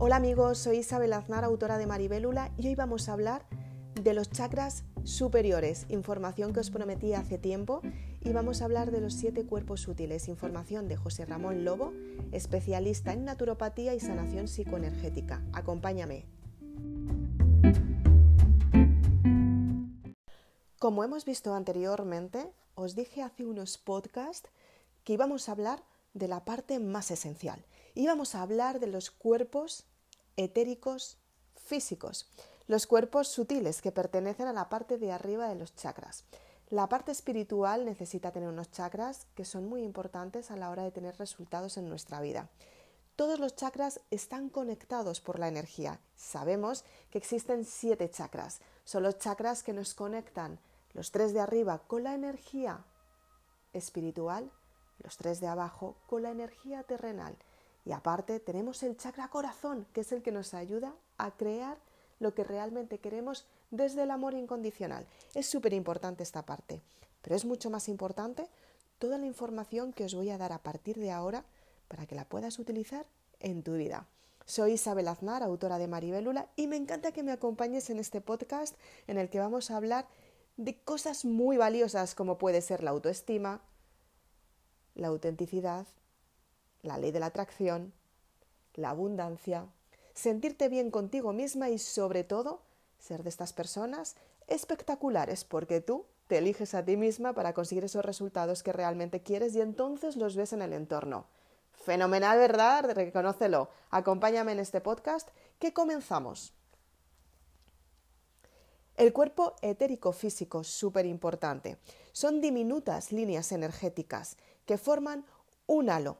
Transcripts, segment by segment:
Hola amigos, soy Isabel Aznar, autora de Maribélula, y hoy vamos a hablar de los chakras superiores, información que os prometí hace tiempo, y vamos a hablar de los siete cuerpos sutiles, información de José Ramón Lobo, especialista en naturopatía y sanación psicoenergética. Acompáñame. Como hemos visto anteriormente, os dije hace unos podcasts que íbamos a hablar de la parte más esencial. Íbamos a hablar de los cuerpos etéricos físicos, los cuerpos sutiles que pertenecen a la parte de arriba de los chakras. La parte espiritual necesita tener unos chakras que son muy importantes a la hora de tener resultados en nuestra vida. Todos los chakras están conectados por la energía. Sabemos que existen siete chakras. Son los chakras que nos conectan, los tres de arriba con la energía espiritual, los tres de abajo con la energía terrenal y aparte tenemos el chakra corazón, que es el que nos ayuda a crear lo que realmente queremos desde el amor incondicional. Es súper importante esta parte, pero es mucho más importante toda la información que os voy a dar a partir de ahora para que la puedas utilizar en tu vida. Soy Isabel Aznar, autora de Maribélula, y me encanta que me acompañes en este podcast en el que vamos a hablar de cosas muy valiosas como puede ser la autoestima, la autenticidad, la ley de la atracción, la abundancia, sentirte bien contigo misma y sobre todo ser de estas personas espectaculares porque tú te eliges a ti misma para conseguir esos resultados que realmente quieres y entonces los ves en el entorno. Fenomenal, ¿verdad? Reconócelo. Acompáñame en este podcast que comenzamos. El cuerpo etérico físico, súper importante. Son diminutas líneas energéticas que forman un halo,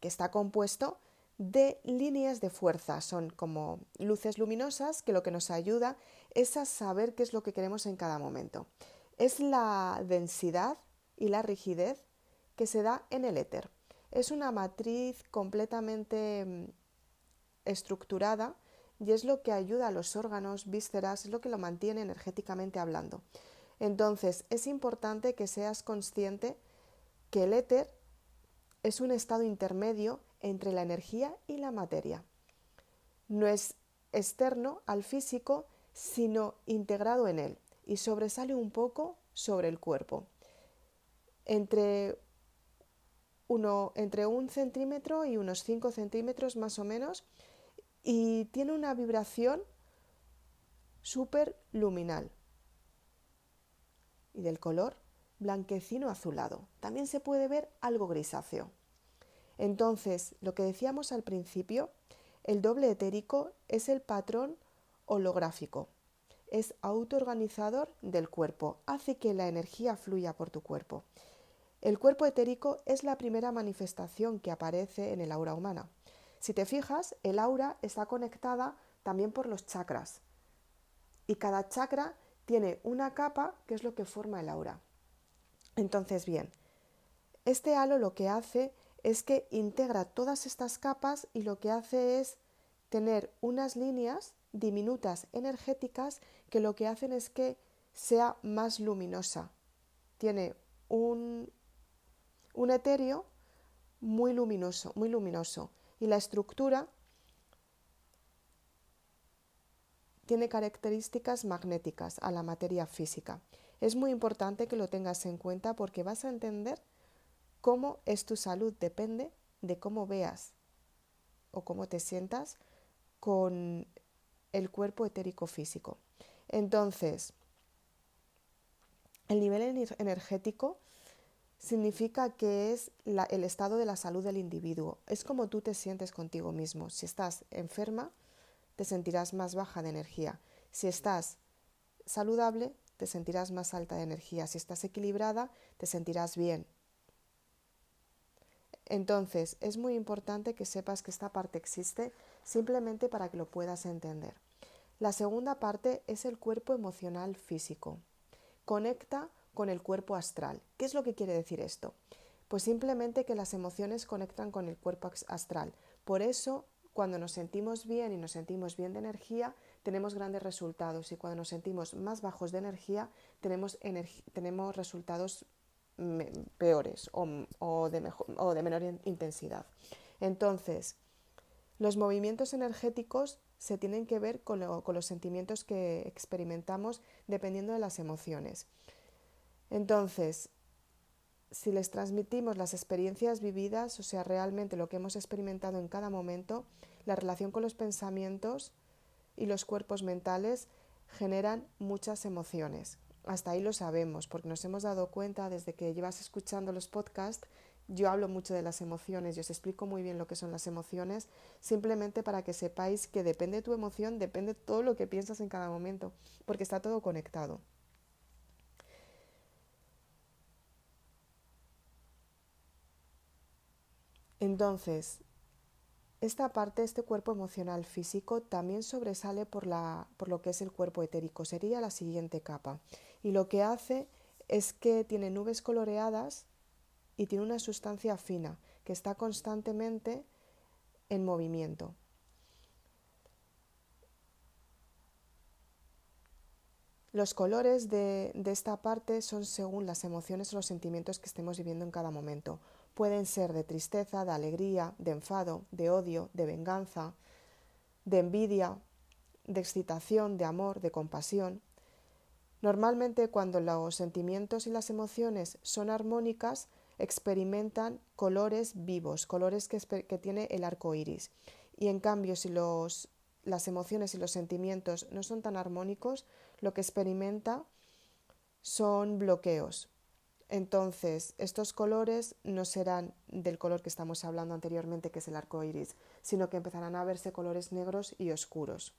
que está compuesto de líneas de fuerza. Son como luces luminosas que lo que nos ayuda es a saber qué es lo que queremos en cada momento. Es la densidad y la rigidez que se da en el éter. Es una matriz completamente mm, estructurada y es lo que ayuda a los órganos, vísceras, es lo que lo mantiene energéticamente hablando. Entonces, es importante que seas consciente que el éter es un estado intermedio entre la energía y la materia. No es externo al físico, sino integrado en él y sobresale un poco sobre el cuerpo. Entre, uno, entre un centímetro y unos 5 centímetros más o menos y tiene una vibración súper luminal y del color blanquecino azulado. También se puede ver algo grisáceo. Entonces, lo que decíamos al principio, el doble etérico es el patrón holográfico. Es autoorganizador del cuerpo, hace que la energía fluya por tu cuerpo. El cuerpo etérico es la primera manifestación que aparece en el aura humana. Si te fijas, el aura está conectada también por los chakras. Y cada chakra tiene una capa que es lo que forma el aura. Entonces, bien, este halo lo que hace es que integra todas estas capas y lo que hace es tener unas líneas diminutas energéticas que lo que hacen es que sea más luminosa. Tiene un, un etéreo muy luminoso, muy luminoso. Y la estructura tiene características magnéticas a la materia física. Es muy importante que lo tengas en cuenta porque vas a entender cómo es tu salud, depende de cómo veas o cómo te sientas con el cuerpo etérico físico. Entonces, el nivel energético significa que es el estado de la salud del individuo. Es como tú te sientes contigo mismo. Si estás enferma, te sentirás más baja de energía. Si estás saludable, te sentirás más alta de energía. Si estás equilibrada, te sentirás bien. Entonces, es muy importante que sepas que esta parte existe simplemente para que lo puedas entender. La segunda parte es el cuerpo emocional físico. Conecta con el cuerpo astral. ¿Qué es lo que quiere decir esto? Pues simplemente que las emociones conectan con el cuerpo astral. Por eso, cuando nos sentimos bien y nos sentimos bien de energía, tenemos grandes resultados y cuando nos sentimos más bajos de energía tenemos, tenemos resultados peores o, de o de menor intensidad. Entonces, Los movimientos energéticos se tienen que ver con, los sentimientos que experimentamos dependiendo de las emociones. Entonces, si les transmitimos las experiencias vividas, o sea, realmente lo que hemos experimentado en cada momento, la relación con los pensamientos y los cuerpos mentales generan muchas emociones. Hasta ahí lo sabemos, porque nos hemos dado cuenta desde que llevas escuchando los podcasts, yo hablo mucho de las emociones y os explico muy bien lo que son las emociones, simplemente para que sepáis que depende de tu emoción, depende todo lo que piensas en cada momento, porque está todo conectado. Entonces, esta parte, este cuerpo emocional físico, también sobresale por, lo que es el cuerpo etérico. Sería la siguiente capa. Y lo que hace es que tiene nubes coloreadas y tiene una sustancia fina que está constantemente en movimiento. Los colores de, de, esta parte son según las emociones o los sentimientos que estemos viviendo en cada momento. Pueden ser de tristeza, de alegría, de enfado, de odio, de venganza, de envidia, de excitación, de amor, de compasión. Normalmente cuando los sentimientos y las emociones son armónicas, experimentan colores vivos, colores que, tiene el arco iris. Y en cambio, si los, las emociones y los sentimientos no son tan armónicos, lo que experimenta son bloqueos, entonces, estos colores no serán del color que estamos hablando anteriormente, que es el arco iris, sino que empezarán a verse colores negros y oscuros.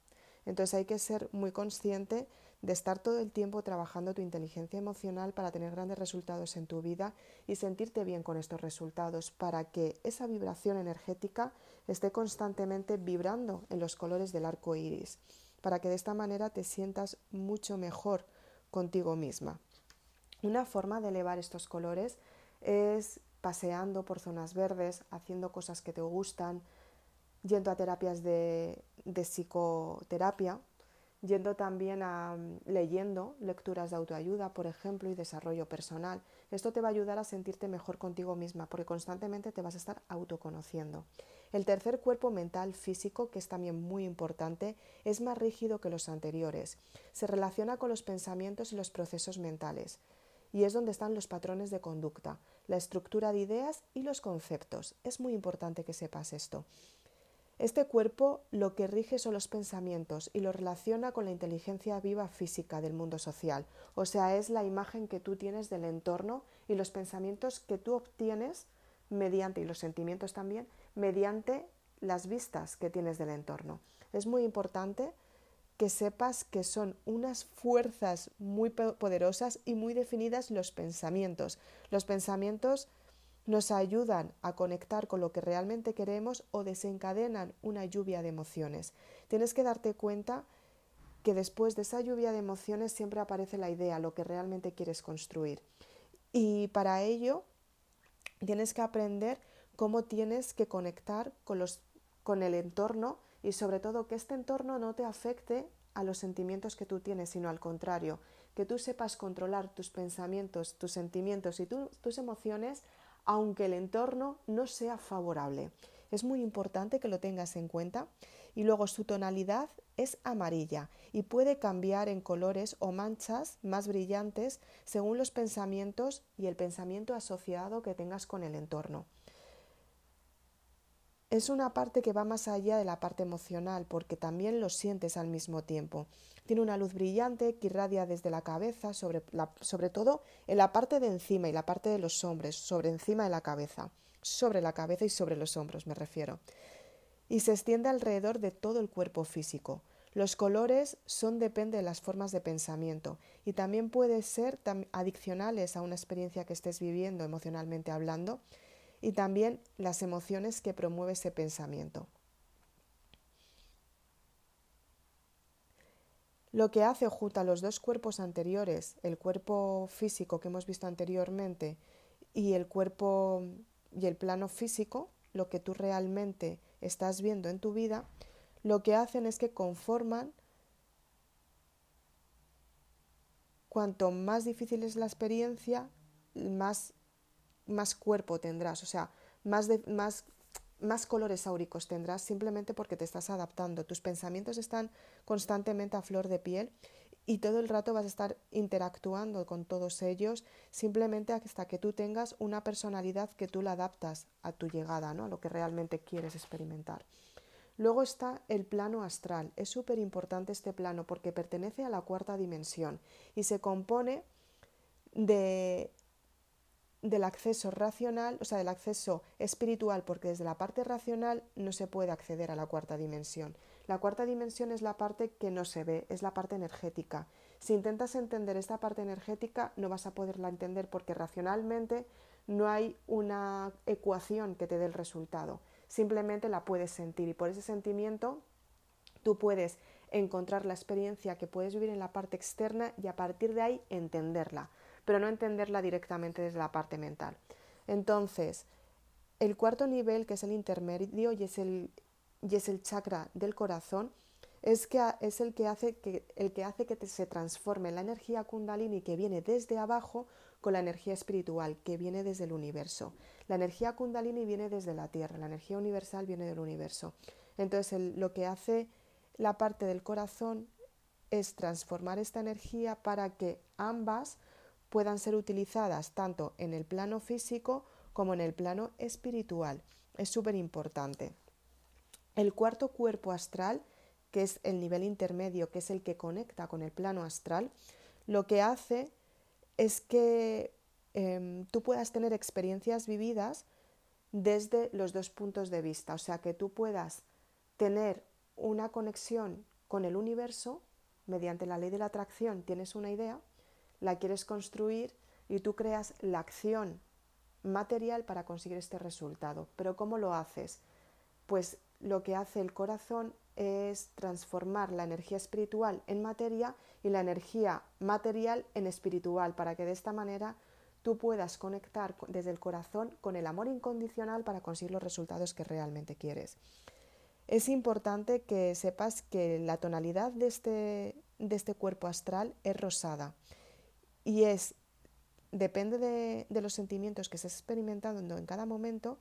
Entonces, hay que ser muy consciente de estar todo el tiempo trabajando tu inteligencia emocional para tener grandes resultados en tu vida y sentirte bien con estos resultados, para que esa vibración energética esté constantemente vibrando en los colores del arco iris, para que de esta manera te sientas mucho mejor contigo misma. Una forma de elevar estos colores es paseando por zonas verdes, haciendo cosas que te gustan, yendo a terapias de, psicoterapia, yendo también a leyendo lecturas de autoayuda, por ejemplo, y desarrollo personal. Esto te va a ayudar a sentirte mejor contigo misma, porque constantemente te vas a estar autoconociendo. El tercer cuerpo mental físico, que es también muy importante, es más rígido que los anteriores. Se relaciona con los pensamientos y los procesos mentales y es donde están los patrones de conducta, la estructura de ideas y los conceptos. Es muy importante que sepas esto. Este cuerpo lo que rige son los pensamientos y lo relaciona con la inteligencia viva física del mundo social, o sea, es la imagen que tú tienes del entorno y los pensamientos que tú obtienes mediante, y los sentimientos también, mediante las vistas que tienes del entorno. Es muy importante que sepas que son unas fuerzas muy poderosas y muy definidas los pensamientos. Los pensamientos nos ayudan a conectar con lo que realmente queremos o desencadenan una lluvia de emociones. Tienes que darte cuenta que después de esa lluvia de emociones siempre aparece la idea, lo que realmente quieres construir. Y para ello tienes que aprender cómo tienes que conectar con, los, con el entorno y sobre todo que este entorno no te afecte a los sentimientos que tú tienes, sino al contrario, que tú sepas controlar tus pensamientos, tus sentimientos y tus emociones, aunque el entorno no sea favorable. Es muy importante que lo tengas en cuenta. Y luego su tonalidad es amarilla y puede cambiar en colores o manchas más brillantes según los pensamientos y el pensamiento asociado que tengas con el entorno es una parte que va más allá de la parte emocional, porque también lo sientes al mismo tiempo. Tiene una luz brillante que irradia desde la cabeza, sobre, todo en la parte de encima y la parte de los hombros, sobre encima de la cabeza, sobre la cabeza y sobre los hombros me refiero. Y se extiende alrededor de todo el cuerpo físico. Los colores son depende de las formas de pensamiento y también puede ser adiccionales a una experiencia que estés viviendo emocionalmente hablando y también las emociones que promueve ese pensamiento. Lo que hace junto a los dos cuerpos anteriores, el cuerpo físico que hemos visto anteriormente y el cuerpo y el plano físico, lo que tú realmente estás viendo en tu vida, lo que hacen es que conforman cuanto más difícil es la experiencia, más más cuerpo tendrás, o sea, más, más más colores áuricos tendrás simplemente porque te estás adaptando. Tus pensamientos están constantemente a flor de piel y todo el rato vas a estar interactuando con todos ellos simplemente hasta que tú tengas una personalidad que tú la adaptas a tu llegada, ¿no? a lo que realmente quieres experimentar. Luego está el plano astral. Es súper importante este plano porque pertenece a la cuarta dimensión y se compone de del acceso racional, o sea, del acceso espiritual, porque desde la parte racional no se puede acceder a la cuarta dimensión. La cuarta dimensión es la parte que no se ve, es la parte energética. Si intentas entender esta parte energética, no vas a poderla entender porque racionalmente no hay una ecuación que te dé el resultado. Simplemente la puedes sentir y por ese sentimiento tú puedes encontrar la experiencia que puedes vivir en la parte externa y a partir de ahí entenderla pero no entenderla directamente desde la parte mental. Entonces, el cuarto nivel, que es el intermedio y es el, y es el chakra del corazón, es, que, es el, que hace que, el que hace que se transforme la energía kundalini que viene desde abajo con la energía espiritual que viene desde el universo. La energía kundalini viene desde la Tierra, la energía universal viene del universo. Entonces, lo que hace la parte del corazón es transformar esta energía para que ambas puedan ser utilizadas tanto en el plano físico como en el plano espiritual. Es súper importante. El cuarto cuerpo astral, que es el nivel intermedio, que es el que conecta con el plano astral, lo que hace es que em, tú puedas tener experiencias vividas desde los dos puntos de vista, o sea, que tú puedas tener una conexión con el universo mediante la ley de la atracción, tienes una idea, la quieres construir y tú creas la acción material para conseguir este resultado. Pero ¿cómo lo haces? Pues lo que hace el corazón es transformar la energía espiritual en materia y la energía material en espiritual para que de esta manera tú puedas conectar desde el corazón con el amor incondicional para conseguir los resultados que realmente quieres. Es importante que sepas que la tonalidad de este, de este cuerpo astral es rosada y es, depende de, los sentimientos que estés experimentando en cada momento,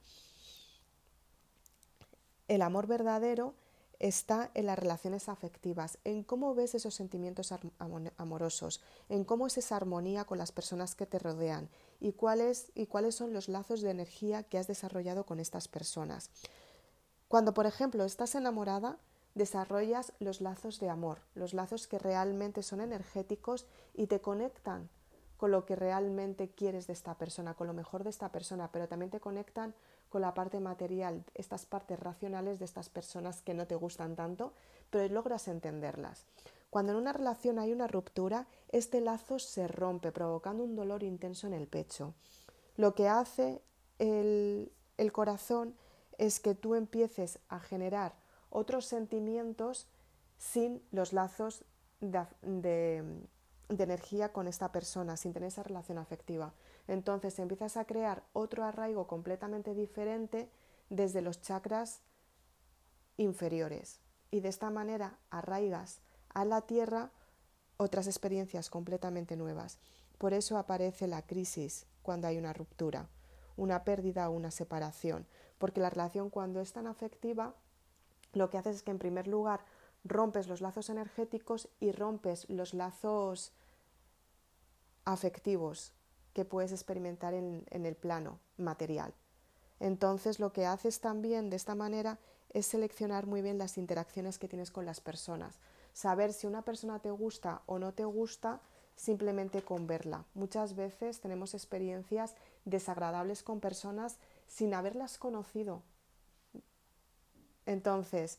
el amor verdadero está en las relaciones afectivas, en cómo ves esos sentimientos amorosos, en cómo es esa armonía con las personas que te rodean y cuáles, y cuáles son los lazos de energía que has desarrollado con estas personas. Cuando, por ejemplo, estás enamorada, desarrollas los lazos de amor, los lazos que realmente son energéticos y te conectan con lo que realmente quieres de esta persona, con lo mejor de esta persona, pero también te conectan con la parte material, estas partes racionales de estas personas que no te gustan tanto, pero logras entenderlas. Cuando en una relación hay una ruptura, este lazo se rompe, provocando un dolor intenso en el pecho. Lo que hace el, corazón es que tú empieces a generar otros sentimientos sin los lazos de energía con esta persona sin tener esa relación afectiva. Entonces empiezas a crear otro arraigo completamente diferente desde los chakras inferiores y de esta manera arraigas a la tierra otras experiencias completamente nuevas. Por eso aparece la crisis cuando hay una ruptura, una pérdida o una separación, porque la relación cuando es tan afectiva lo que haces es que en primer lugar rompes los lazos energéticos y rompes los lazos afectivos que puedes experimentar en, el plano material. Entonces lo que haces también de esta manera es seleccionar muy bien las interacciones que tienes con las personas, saber si una persona te gusta o no te gusta simplemente con verla. Muchas veces tenemos experiencias desagradables con personas sin haberlas conocido. Entonces,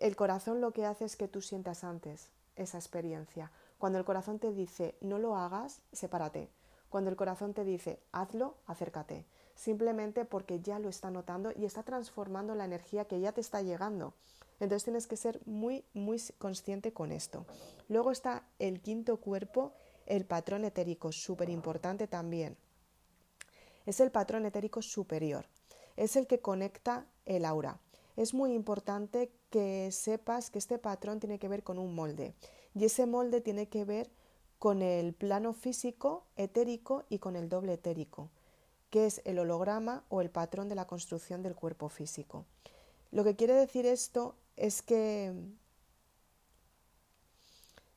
el corazón lo que hace es que tú sientas antes esa experiencia. Cuando el corazón te dice no lo hagas, sepárate. Cuando el corazón te dice hazlo, acércate. Simplemente porque ya lo está notando y está transformando la energía que ya te está llegando. Entonces tienes que ser muy, muy consciente con esto. Luego está el quinto cuerpo, el patrón etérico, súper importante también. Es el patrón etérico superior. Es el que conecta el aura. Es muy importante que sepas que este patrón tiene que ver con un molde y ese molde tiene que ver con el plano físico, etérico y con el doble etérico, que es el holograma o el patrón de la construcción del cuerpo físico. Lo que quiere decir esto es que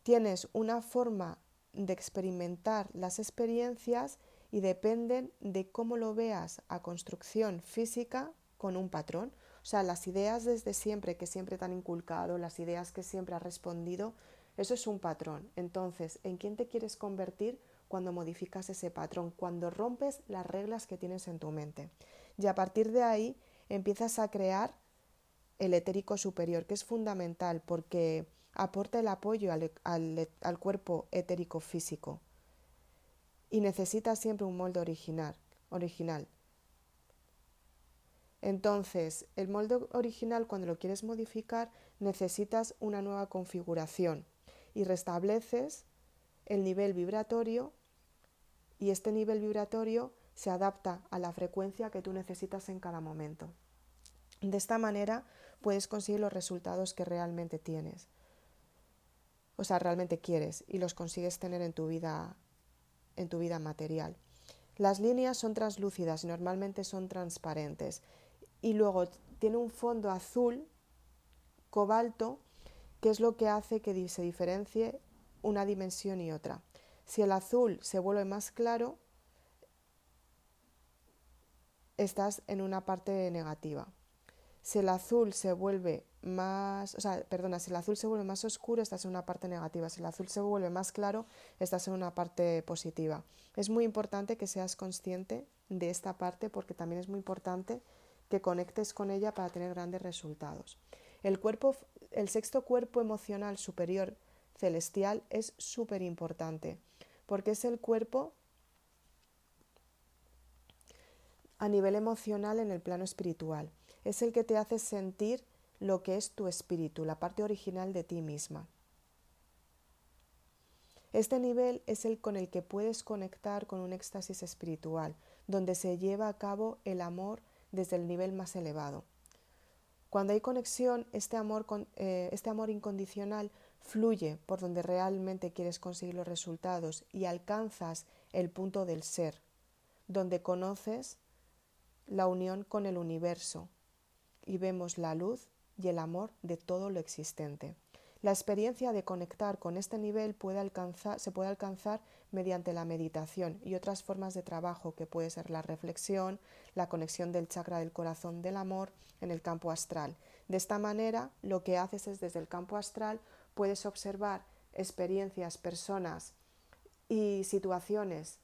tienes una forma de experimentar las experiencias y dependen de cómo lo veas a construcción física con un patrón. O sea, las ideas desde siempre que siempre te han inculcado, las ideas que siempre has respondido, eso es un patrón. Entonces, ¿en quién te quieres convertir cuando modificas ese patrón? Cuando rompes las reglas que tienes en tu mente. Y a partir de ahí empiezas a crear el etérico superior, que es fundamental porque aporta el apoyo al, al cuerpo etérico físico y necesita siempre un molde original. original. Entonces, el molde original cuando lo quieres modificar necesitas una nueva configuración y restableces el nivel vibratorio y este nivel vibratorio se adapta a la frecuencia que tú necesitas en cada momento. De esta manera puedes conseguir los resultados que realmente tienes, o sea, realmente quieres y los consigues tener en tu vida en tu vida material. Las líneas son translúcidas y normalmente son transparentes. Y luego tiene un fondo azul cobalto, que es lo que hace que se diferencie una dimensión y otra. Si el azul se vuelve más claro, estás en una parte negativa. Si el azul se vuelve más, o sea, perdona, si el azul se vuelve más oscuro, estás en una parte negativa. Si el azul se vuelve más claro, estás en una parte positiva. Es muy importante que seas consciente de esta parte porque también es muy importante que conectes con ella para tener grandes resultados. El cuerpo, el sexto cuerpo emocional superior celestial es súper importante porque es el cuerpo a nivel emocional en el plano espiritual. Es el que te hace sentir lo que es tu espíritu, la parte original de ti misma. Este nivel es el con el que puedes conectar con un éxtasis espiritual, donde se lleva a cabo el amor desde el nivel más elevado. Cuando hay conexión, este amor, eh, este amor incondicional fluye por donde realmente quieres conseguir los resultados y alcanzas el punto del ser, donde conoces la unión con el universo y vemos la luz y el amor de todo lo existente. La experiencia de conectar con este nivel se puede alcanzar mediante la meditación y otras formas de trabajo que puede ser la reflexión, la conexión del chakra del corazón del amor en el campo astral. De esta manera, lo que haces es desde el campo astral puedes observar experiencias, personas y situaciones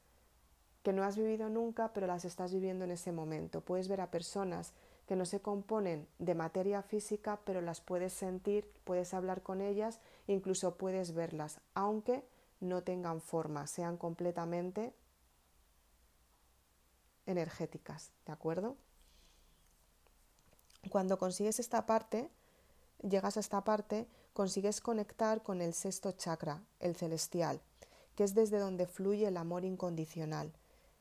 que no has vivido nunca, pero las estás viviendo en ese momento. Puedes ver a personas que no se componen de materia física, pero las puedes sentir, puedes hablar con ellas, incluso puedes verlas, aunque no tengan forma, sean completamente energéticas, ¿de acuerdo? Cuando consigues esta parte, llegas a esta parte, consigues conectar con el sexto chakra, el celestial, que es desde donde fluye el amor incondicional.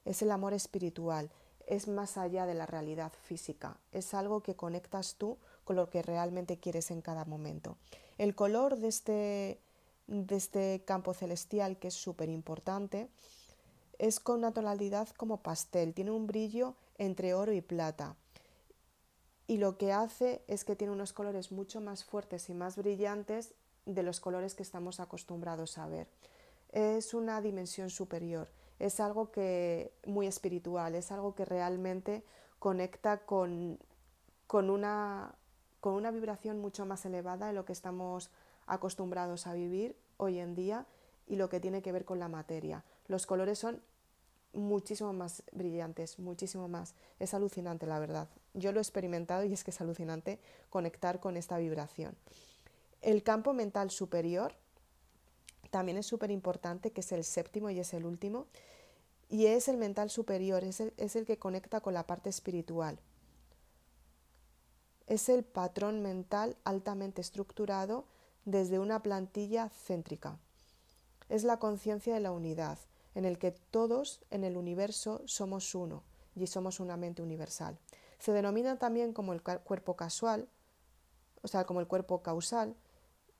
Es el amor espiritual, es más allá de la realidad física, es algo que conectas tú con lo que realmente quieres en cada momento. El color de este, de este campo celestial, que es súper importante, es con una tonalidad como pastel, tiene un brillo entre oro y plata. Y lo que hace es que tiene unos colores mucho más fuertes y más brillantes de los colores que estamos acostumbrados a ver. Es una dimensión superior es algo que muy espiritual, es algo que realmente conecta con, con, una, con una vibración mucho más elevada de lo que estamos acostumbrados a vivir hoy en día y lo que tiene que ver con la materia. Los colores son muchísimo más brillantes, muchísimo más. Es alucinante, la verdad. Yo lo he experimentado y es que es alucinante conectar con esta vibración. El campo mental superior también es súper importante, que es el séptimo y es el último, y es el mental superior, es el, es el que conecta con la parte espiritual. Es el patrón mental altamente estructurado desde una plantilla céntrica. Es la conciencia de la unidad, en el que todos en el universo somos uno y somos una mente universal. Se denomina también como el cuerpo casual, o sea, como el cuerpo causal,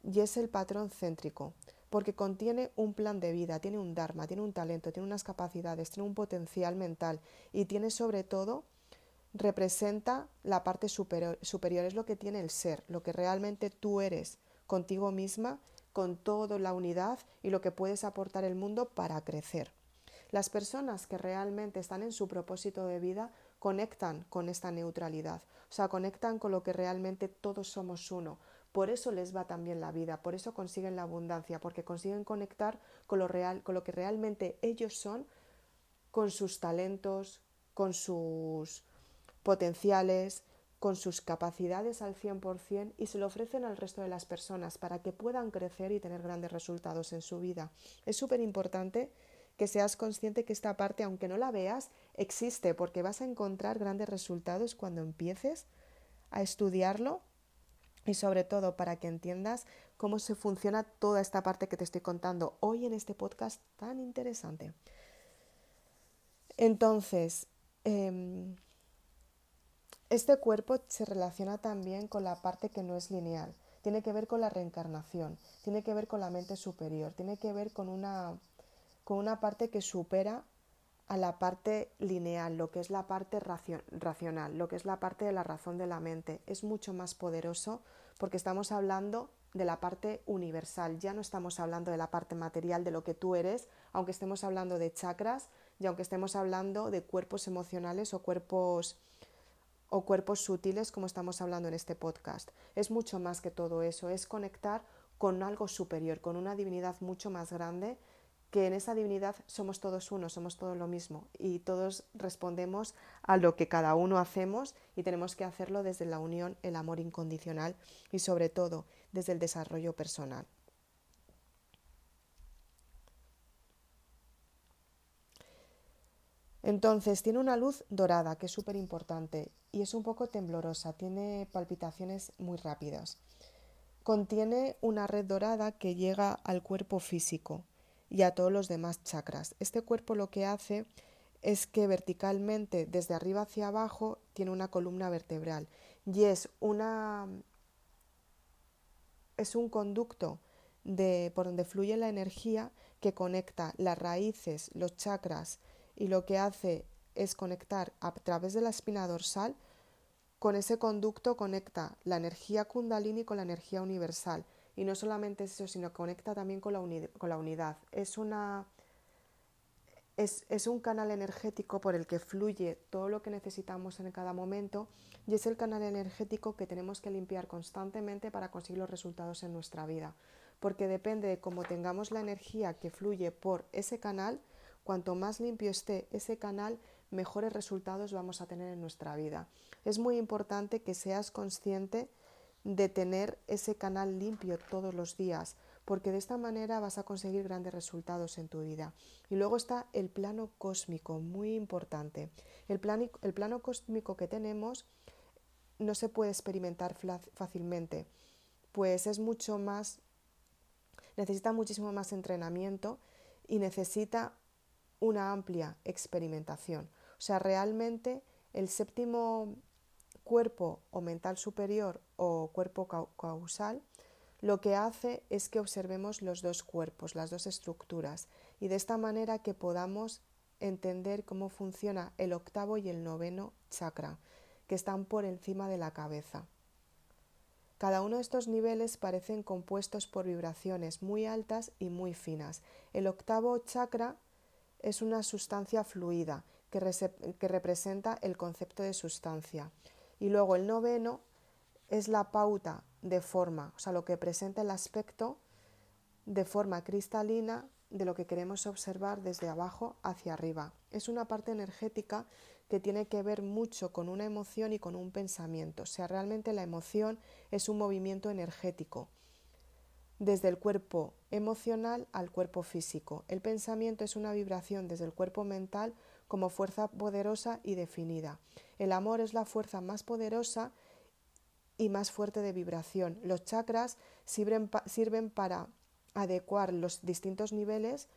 y es el patrón céntrico. Porque contiene un plan de vida, tiene un dharma, tiene un talento, tiene unas capacidades, tiene un potencial mental y tiene sobre todo representa la parte superior, superior, es lo que tiene el ser, lo que realmente tú eres contigo misma, con toda la unidad y lo que puedes aportar al mundo para crecer. Las personas que realmente están en su propósito de vida conectan con esta neutralidad, o sea, conectan con lo que realmente todos somos uno. Por eso les va también la vida, por eso consiguen la abundancia, porque consiguen conectar con lo real, con lo que realmente ellos son, con sus talentos, con sus potenciales, con sus capacidades al 100% y se lo ofrecen al resto de las personas para que puedan crecer y tener grandes resultados en su vida. Es súper importante que seas consciente que esta parte, aunque no la veas, existe porque vas a encontrar grandes resultados cuando empieces a estudiarlo y sobre todo para que entiendas cómo se funciona toda esta parte que te estoy contando hoy en este podcast tan interesante. Entonces, em, este cuerpo se relaciona también con la parte que no es lineal, tiene que ver con la reencarnación, tiene que ver con la mente superior, tiene que ver con una, con una parte que supera a la parte lineal, lo que es la parte racional, lo que es la parte de la razón de la mente. Es mucho más poderoso porque estamos hablando de la parte universal, ya no estamos hablando de la parte material de lo que tú eres, aunque estemos hablando de chakras y aunque estemos hablando de cuerpos emocionales o cuerpos o cuerpos sutiles como estamos hablando en este podcast. Es mucho más que todo eso, es conectar con algo superior, con una divinidad mucho más grande, que en esa divinidad somos todos uno, somos todos lo mismo y todos respondemos a lo que cada uno hacemos y tenemos que hacerlo desde la unión, el amor incondicional y sobre todo desde el desarrollo personal. Entonces tiene una luz dorada que es súper importante y es un poco temblorosa, tiene palpitaciones muy rápidas. Contiene una red dorada que llega al cuerpo físico y a todos los demás chakras. Este cuerpo lo que hace es que verticalmente, desde arriba hacia abajo, tiene una columna vertebral y es una es un conducto de, por donde fluye la energía que conecta las raíces, los chakras, y lo que hace es conectar a través de la espina dorsal, con ese conducto conecta la energía kundalini con la energía universal. Y no solamente eso, sino conecta también con la, con la unidad. Es, una, es, es un canal energético por el que fluye todo lo que necesitamos en cada momento y es el canal energético que tenemos que limpiar constantemente para conseguir los resultados en nuestra vida. Porque depende de cómo tengamos la energía que fluye por ese canal, Cuanto más limpio esté ese canal, mejores resultados vamos a tener en nuestra vida. Es muy importante que seas consciente de tener ese canal limpio todos los días, porque de esta manera vas a conseguir grandes resultados en tu vida. Y luego está el plano cósmico, muy importante. El, el plano cósmico que tenemos no se puede experimentar fácilmente, pues es mucho más, necesita muchísimo más entrenamiento y necesita una amplia experimentación. O sea, realmente el séptimo cuerpo o mental superior o cuerpo causal lo que hace es que observemos los dos cuerpos, las dos estructuras, y de esta manera que podamos entender cómo funciona el octavo y el noveno chakra, que están por encima de la cabeza. Cada uno de estos niveles parecen compuestos por vibraciones muy altas y muy finas. El octavo chakra es una sustancia fluida que, representa el concepto de sustancia. Y luego el noveno es la pauta de forma, o sea, lo que presenta el aspecto de forma cristalina de lo que queremos observar desde abajo hacia arriba. Es una parte energética que tiene que ver mucho con una emoción y con un pensamiento. O sea, realmente la emoción es un movimiento energético desde el cuerpo emocional al cuerpo físico. El pensamiento es una vibración desde el cuerpo mental como fuerza poderosa y definida. El amor es la fuerza más poderosa y más fuerte de vibración. Los chakras sirven, para adecuar los distintos niveles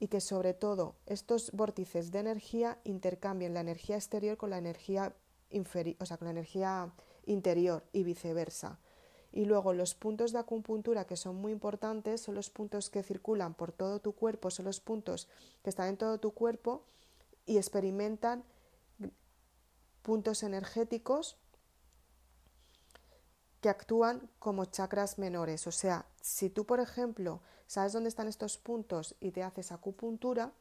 y que sobre todo estos vórtices de energía intercambien la energía exterior con la energía o sea, con la energía interior y viceversa Y luego los puntos de acupuntura que son muy importantes son los puntos que circulan por todo tu cuerpo, son los puntos que están en todo tu cuerpo y experimentan puntos energéticos que actúan como chakras menores. O sea, si tú, por ejemplo, sabes dónde están estos puntos y te haces acupuntura,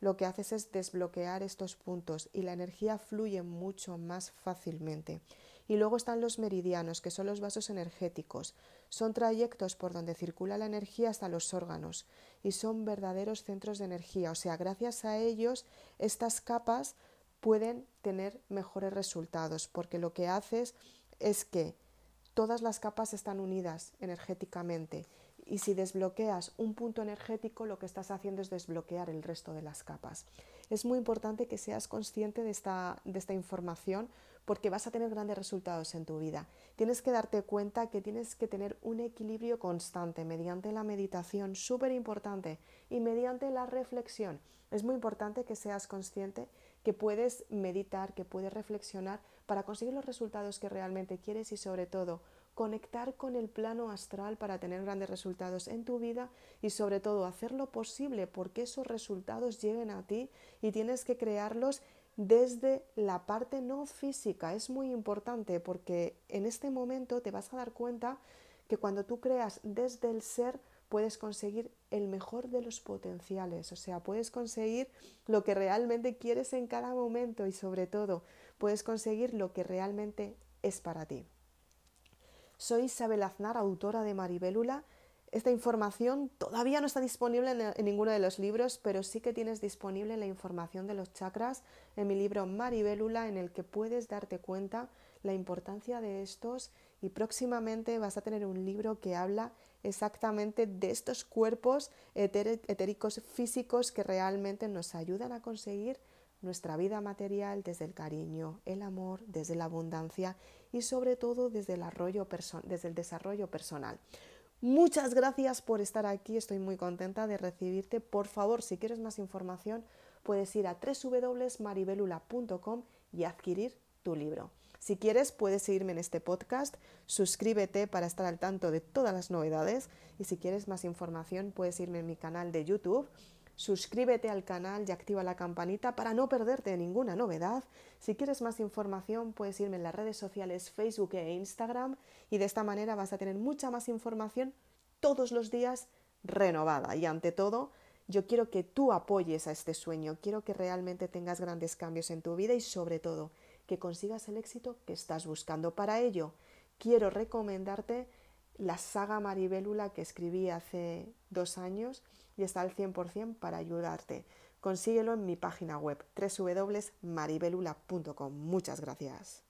lo que haces es desbloquear estos puntos y la energía fluye mucho más fácilmente. Y luego están los meridianos, que son los vasos energéticos. Son trayectos por donde circula la energía hasta los órganos y son verdaderos centros de energía. O sea, gracias a ellos estas capas pueden tener mejores resultados porque lo que haces es que todas las capas están unidas energéticamente y si desbloqueas un punto energético lo que estás haciendo es desbloquear el resto de las capas. Es muy importante que seas consciente de esta, de esta información porque vas a tener grandes resultados en tu vida. Tienes que darte cuenta que tienes que tener un equilibrio constante mediante la meditación, súper importante, y mediante la reflexión. Es muy importante que seas consciente que puedes meditar, que puedes reflexionar para conseguir los resultados que realmente quieres y sobre todo conectar con el plano astral para tener grandes resultados en tu vida y sobre todo hacer lo posible porque esos resultados lleguen a ti y tienes que crearlos desde la parte no física. Es muy importante porque en este momento te vas a dar cuenta que cuando tú creas desde el ser, puedes conseguir el mejor de los potenciales, o sea, puedes conseguir lo que realmente quieres en cada momento y sobre todo puedes conseguir lo que realmente es para ti. Soy Isabel Aznar, autora de Maribélula. Esta información todavía no está disponible en, ninguno de los libros, pero sí que tienes disponible la información de los chakras en mi libro Maribélula, en el que puedes darte cuenta la importancia de estos y próximamente vas a tener un libro que habla exactamente de estos cuerpos etéricos físicos que realmente nos ayudan a conseguir nuestra vida material desde el cariño, el amor, desde la abundancia y sobre todo desde el, desde el desarrollo personal. Muchas gracias por estar aquí, estoy muy contenta de recibirte. Por favor, si quieres más información, puedes ir a www.maribelula.com y adquirir tu libro. Si quieres, puedes seguirme en este podcast, suscríbete para estar al tanto de todas las novedades y si quieres más información, puedes irme en mi canal de YouTube. Suscríbete al canal y activa la campanita para no perderte ninguna novedad. Si quieres más información, puedes irme en las redes sociales Facebook e Instagram y de esta manera vas a tener mucha más información todos los días renovada. Y ante todo, yo quiero que tú apoyes a este sueño, quiero que realmente tengas grandes cambios en tu vida y sobre todo que consigas el éxito que estás buscando. Para ello, quiero recomendarte la saga Maribélula que escribí hace dos años y está al 100% para ayudarte. Consíguelo en mi página web www.maribelula.com. Muchas gracias.